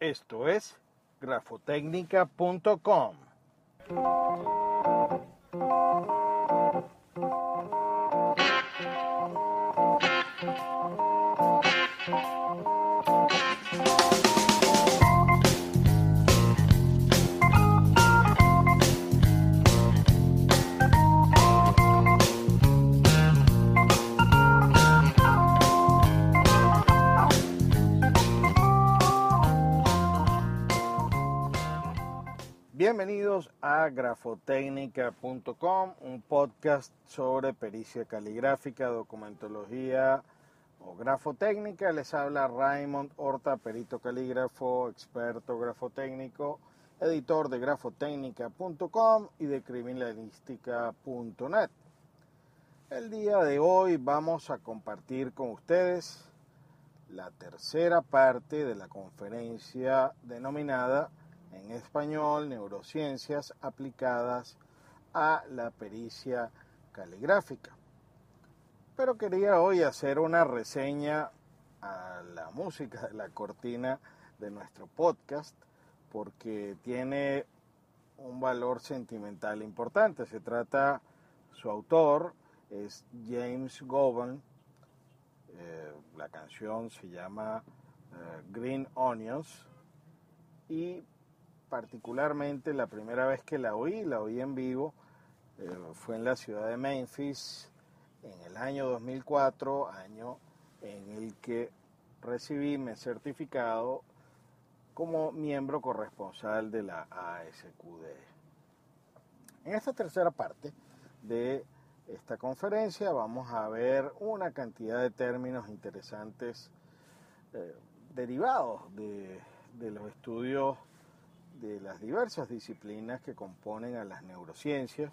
Esto es grafotecnica.com. A grafotecnica.com, un podcast sobre pericia caligráfica, documentología o grafotécnica. Les habla Raymond Horta, perito calígrafo, experto grafotécnico, editor de grafotecnica.com y de criminalística.net. El día de hoy vamos a compartir con ustedes la tercera parte de la conferencia denominada en español, neurociencias aplicadas a la pericia caligráfica. Pero quería hoy hacer una reseña a la música de la cortina de nuestro podcast porque tiene un valor sentimental importante. Se trata, su autor es James Govan, eh, la canción se llama eh, Green Onions y particularmente la primera vez que la oí, la oí en vivo, eh, fue en la ciudad de Memphis en el año 2004, año en el que recibí mi certificado como miembro corresponsal de la ASQD. En esta tercera parte de esta conferencia vamos a ver una cantidad de términos interesantes eh, derivados de, de los estudios de las diversas disciplinas que componen a las neurociencias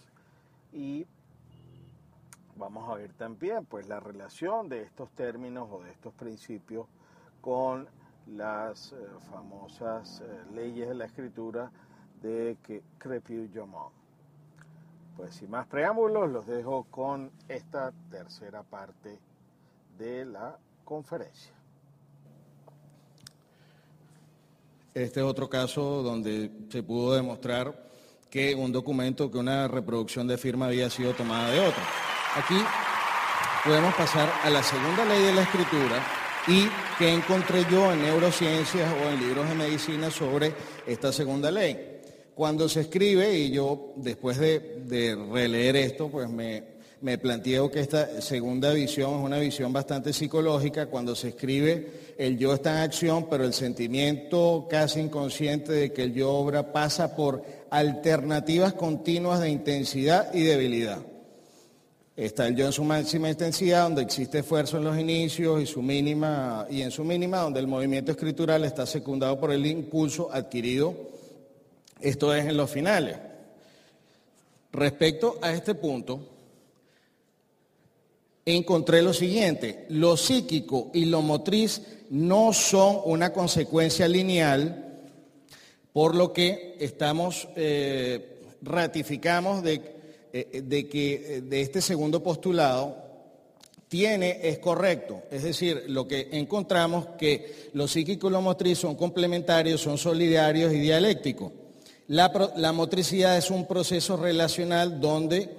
y vamos a ver también pues la relación de estos términos o de estos principios con las eh, famosas eh, leyes de la escritura de Crépy-Jomon. Pues sin más preámbulos, los dejo con esta tercera parte de la conferencia. Este es otro caso donde se pudo demostrar que un documento, que una reproducción de firma había sido tomada de otro. Aquí podemos pasar a la segunda ley de la escritura y que encontré yo en neurociencias o en libros de medicina sobre esta segunda ley. Cuando se escribe, y yo después de, de releer esto, pues me, me planteo que esta segunda visión es una visión bastante psicológica, cuando se escribe el yo está en acción, pero el sentimiento casi inconsciente de que el yo obra pasa por alternativas continuas de intensidad y debilidad. Está el yo en su máxima intensidad, donde existe esfuerzo en los inicios y, su mínima, y en su mínima, donde el movimiento escritural está secundado por el impulso adquirido, esto es en los finales. Respecto a este punto, encontré lo siguiente, lo psíquico y lo motriz no son una consecuencia lineal, por lo que estamos, eh, ratificamos de, eh, que eh, de este segundo postulado tiene, es correcto. Es decir, lo que encontramos que lo psíquico y lo motriz son complementarios, son solidarios y dialécticos. La, la motricidad es un proceso relacional donde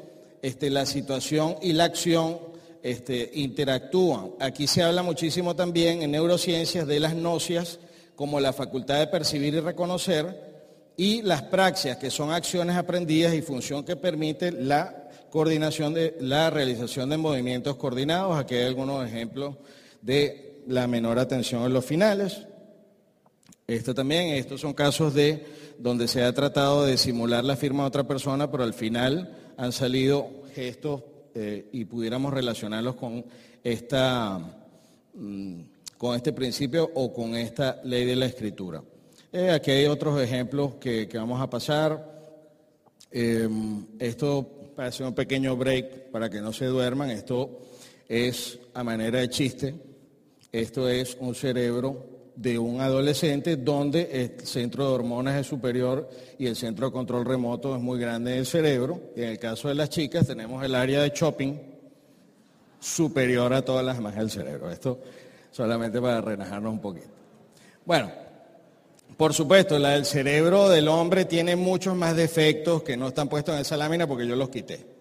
este, la situación y la acción este, interactúan. Aquí se habla muchísimo también en neurociencias de las nocias como la facultad de percibir y reconocer, y las praxias, que son acciones aprendidas y función que permite la coordinación de la realización de movimientos coordinados. Aquí hay algunos ejemplos de la menor atención en los finales. Esto también, estos son casos de donde se ha tratado de simular la firma de otra persona, pero al final han salido gestos eh, y pudiéramos relacionarlos con esta mm, con este principio o con esta ley de la escritura. Eh, aquí hay otros ejemplos que, vamos a pasar. Eh, esto parece un pequeño break para que no se duerman. Esto es a manera de chiste. Esto es un cerebro de un adolescente donde el centro de hormonas es superior y el centro de control remoto es muy grande del cerebro. Y en el caso de las chicas tenemos el área de shopping superior a todas las demás del cerebro. Esto solamente para relajarnos un poquito. Bueno, por supuesto, la del cerebro del hombre tiene muchos más defectos que no están puestos en esa lámina porque yo los quité.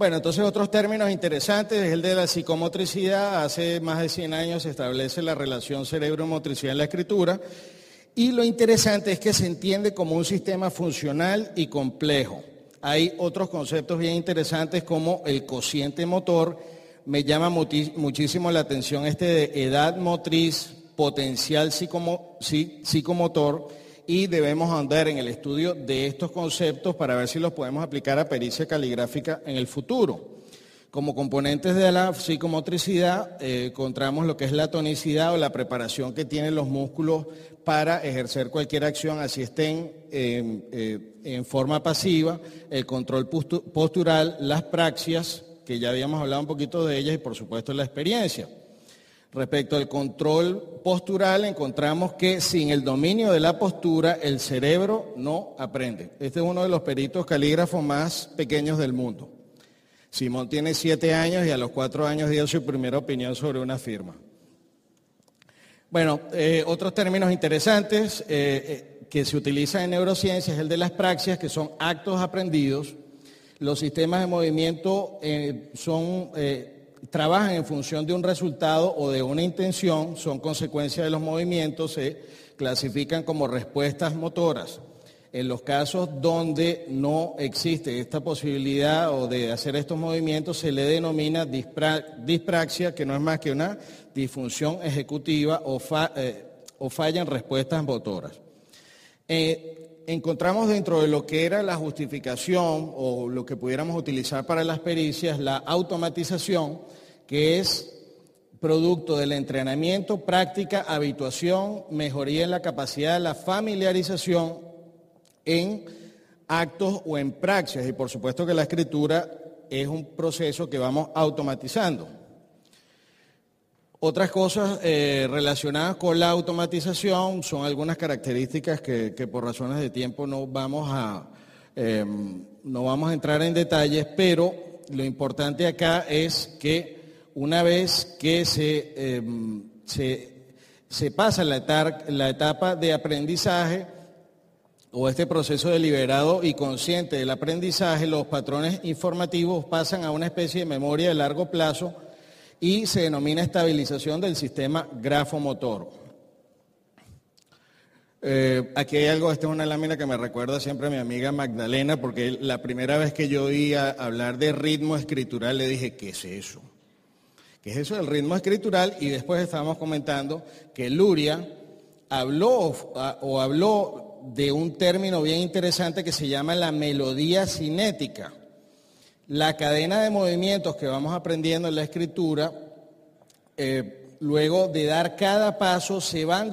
Bueno, entonces otros términos interesantes es el de la psicomotricidad. Hace más de 100 años se establece la relación cerebro-motricidad en la escritura. Y lo interesante es que se entiende como un sistema funcional y complejo. Hay otros conceptos bien interesantes como el cociente motor. Me llama muchísimo la atención este de edad motriz, potencial psicomotor y debemos andar en el estudio de estos conceptos para ver si los podemos aplicar a pericia caligráfica en el futuro. Como componentes de la psicomotricidad eh, encontramos lo que es la tonicidad o la preparación que tienen los músculos para ejercer cualquier acción, así estén eh, en forma pasiva, el control postural, las praxias, que ya habíamos hablado un poquito de ellas, y por supuesto la experiencia. Respecto al control postural, encontramos que sin el dominio de la postura, el cerebro no aprende. Este es uno de los peritos calígrafos más pequeños del mundo. Simón tiene siete años y a los cuatro años dio su primera opinión sobre una firma. Bueno, eh, otros términos interesantes eh, eh, que se utilizan en neurociencia es el de las praxias, que son actos aprendidos. Los sistemas de movimiento son trabajan en función de un resultado o de una intención, son consecuencia de los movimientos, se clasifican como respuestas motoras. En los casos donde no existe esta posibilidad o de hacer estos movimientos, se le denomina dispraxia, que no es más que una disfunción ejecutiva o, eh, falla en respuestas motoras. Eh, encontramos dentro de lo que era la justificación o lo que pudiéramos utilizar para las pericias, la automatización, que es producto del entrenamiento, práctica, habituación, mejoría en la capacidad de la familiarización en actos o en praxis. Y por supuesto que la escritura es un proceso que vamos automatizando. Otras cosas eh, relacionadas con la automatización son algunas características que, por razones de tiempo no vamos a, em, no vamos a entrar en detalles, pero lo importante acá es que una vez que se, em, se, pasa la etapa de aprendizaje o este proceso deliberado y consciente del aprendizaje, los patrones informativos pasan a una especie de memoria de largo plazo y se denomina estabilización del sistema grafomotor. Eh, aquí hay algo, esta es una lámina que me recuerda siempre a mi amiga Magdalena, porque la primera vez que yo oía hablar de ritmo escritural le dije, ¿qué es eso? que es eso del ritmo escritural, y después estábamos comentando que Luria habló o habló de un término bien interesante que se llama la melodía cinética. La cadena de movimientos que vamos aprendiendo en la escritura, eh, luego de dar cada paso, se van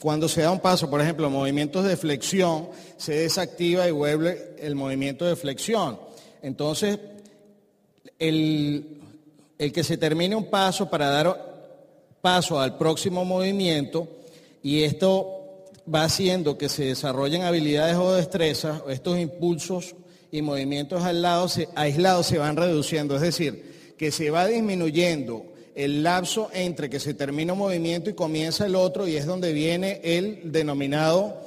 cuando se da un paso, por ejemplo, movimientos de flexión, se desactiva y vuelve el movimiento de flexión. Entonces, el, el que se termine un paso para dar paso al próximo movimiento y esto va haciendo que se desarrollen habilidades o destrezas, estos impulsos y movimientos aislados se van reduciendo, es decir, que se va disminuyendo el lapso entre que se termina un movimiento y comienza el otro y es donde viene el denominado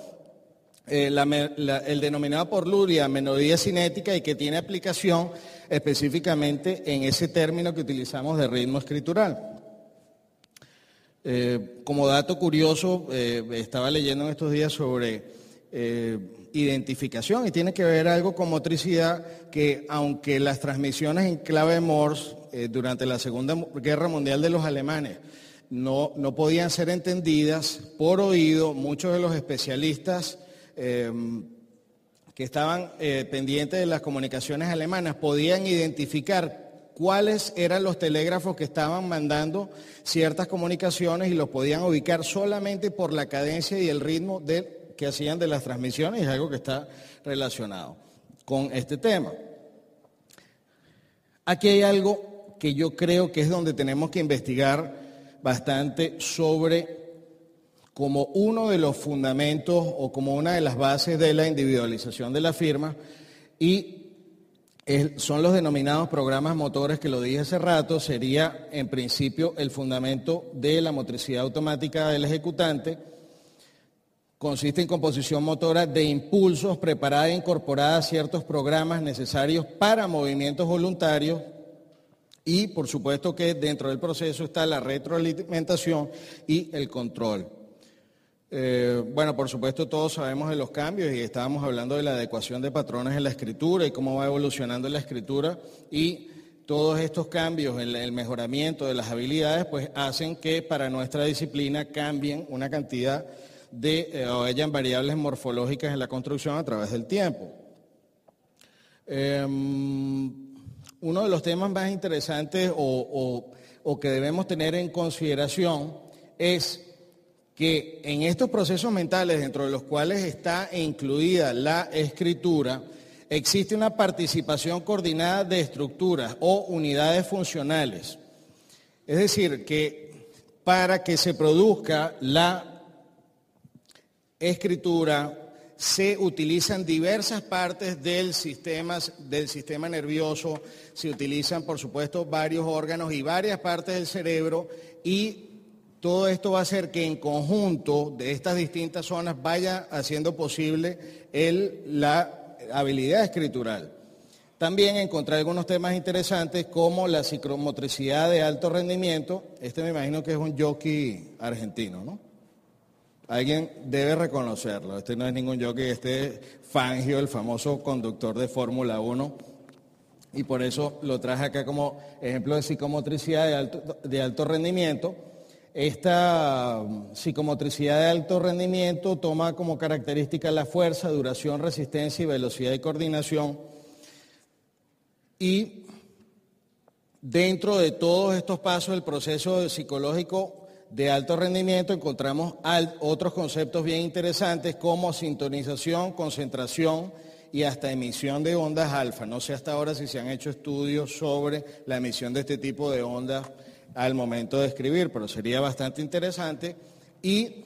eh, el denominado por Luria melodía cinética y que tiene aplicación específicamente en ese término que utilizamos de ritmo escritural. Eh, como dato curioso, eh, estaba leyendo en estos días sobre eh, identificación y tiene que ver algo con motricidad que aunque las transmisiones en clave Morse durante la Segunda Guerra Mundial de los alemanes no, no podían ser entendidas por oído, muchos de los especialistas que estaban pendientes de las comunicaciones alemanas podían identificar cuáles eran los telégrafos que estaban mandando ciertas comunicaciones y los podían ubicar solamente por la cadencia y el ritmo que hacían de las transmisiones, es algo que está relacionado con este tema. Aquí hay algo que yo creo que es donde tenemos que investigar bastante sobre como uno de los fundamentos o como una de las bases de la individualización de la firma y son los denominados programas motores que lo dije hace rato, sería en principio el fundamento de la motricidad automática del ejecutante. Consiste en composición motora de impulsos preparada e incorporada a ciertos programas necesarios para movimientos voluntarios y por supuesto que dentro del proceso está la retroalimentación y el control. Eh, bueno, por supuesto todos sabemos de los cambios y estábamos hablando de la adecuación de patrones en la escritura y cómo va evolucionando la escritura y todos estos cambios en el mejoramiento de las habilidades pues hacen que para nuestra disciplina cambien una cantidad eh, o hayan variables morfológicas en la construcción a través del tiempo. Em, uno de los temas más interesantes o que debemos tener en consideración es que en estos procesos mentales, dentro de los cuales está incluida la escritura, existe una participación coordinada de estructuras o unidades funcionales. Es decir, que para que se produzca la escritura, se utilizan diversas partes del sistema, del sistema nervioso, se utilizan, por supuesto, varios órganos y varias partes del cerebro y todo esto va a hacer que en conjunto de estas distintas zonas vaya haciendo posible la habilidad escritural. También encontré algunos temas interesantes como la psicomotricidad de alto rendimiento. Este me imagino que es un jockey argentino, ¿no? Alguien debe reconocerlo. Este no es ningún jockey, este es Fangio, el famoso conductor de Fórmula 1. Y por eso lo traje acá como ejemplo de psicomotricidad de alto, de alto rendimiento. Esta um, psicomotricidad de alto rendimiento toma como característica la fuerza, duración, resistencia y velocidad de coordinación. Y dentro de todos estos pasos del proceso psicológico de alto rendimiento encontramos otros conceptos bien interesantes como sintonización, concentración y hasta emisión de ondas alfa. No sé hasta ahora si se han hecho estudios sobre la emisión de este tipo de ondas al momento de escribir, pero sería bastante interesante. Y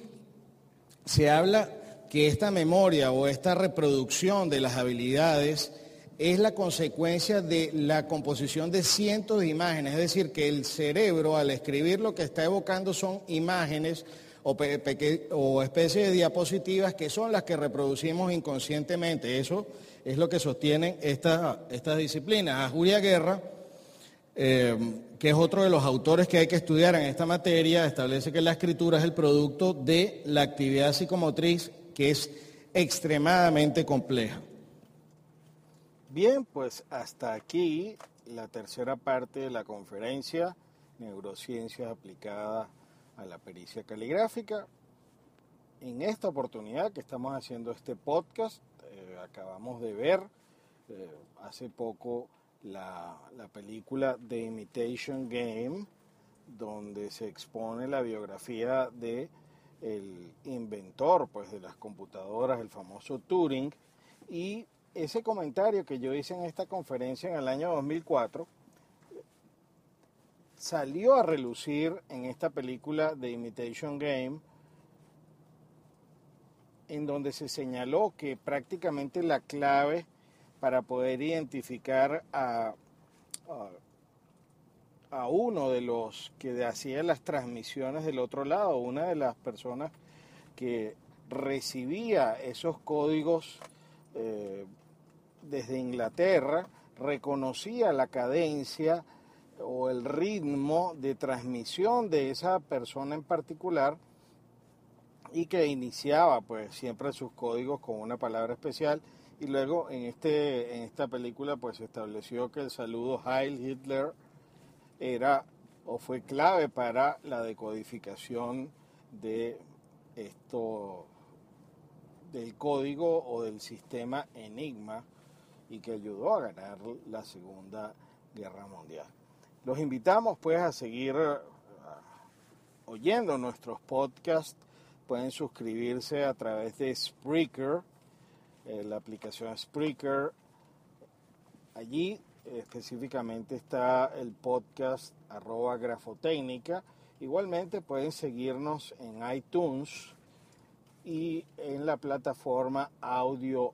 se habla que esta memoria o esta reproducción de las habilidades es la consecuencia de la composición de cientos de imágenes, es decir, que el cerebro al escribir lo que está evocando son imágenes o, especies de diapositivas que son las que reproducimos inconscientemente. Eso es lo que sostienen estas disciplinas. A Julia Guerra, eh, que es otro de los autores que hay que estudiar en esta materia, establece que la escritura es el producto de la actividad psicomotriz que es extremadamente compleja. Bien, pues hasta aquí la tercera parte de la conferencia Neurociencias aplicadas a la pericia caligráfica. En esta oportunidad que estamos haciendo este podcast, eh, acabamos de ver eh, hace poco la, película The Imitation Game, donde se expone la biografía de el inventor pues, de las computadoras, el famoso Turing, y ese comentario que yo hice en esta conferencia en el año 2004 salió a relucir en esta película The Imitation Game, en donde se señaló que prácticamente la clave para poder identificar a, a, uno de los que hacía las transmisiones del otro lado, una de las personas que recibía esos códigos eh, desde Inglaterra, reconocía la cadencia o el ritmo de transmisión de esa persona en particular y que iniciaba pues siempre sus códigos con una palabra especial. Y luego en este en esta película pues se estableció que el saludo Heil Hitler era o fue clave para la decodificación de esto del código o del sistema Enigma y que ayudó a ganar la Segunda Guerra Mundial. Los invitamos pues a seguir uh, oyendo nuestros podcasts. Pueden suscribirse a través de Spreaker, eh, la aplicación Spreaker. Allí específicamente está el podcast arroba grafotécnica. Igualmente pueden seguirnos en iTunes y en la plataforma Audio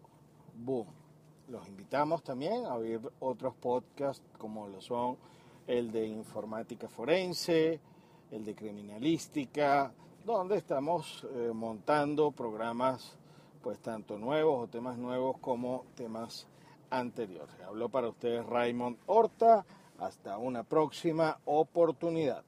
Boom. Los invitamos también a oír otros podcasts como lo son el de informática forense, el de criminalística, donde estamos eh, montando programas pues tanto nuevos o temas nuevos como temas anteriores. Habló para ustedes Raymond Horta. Hasta una próxima oportunidad.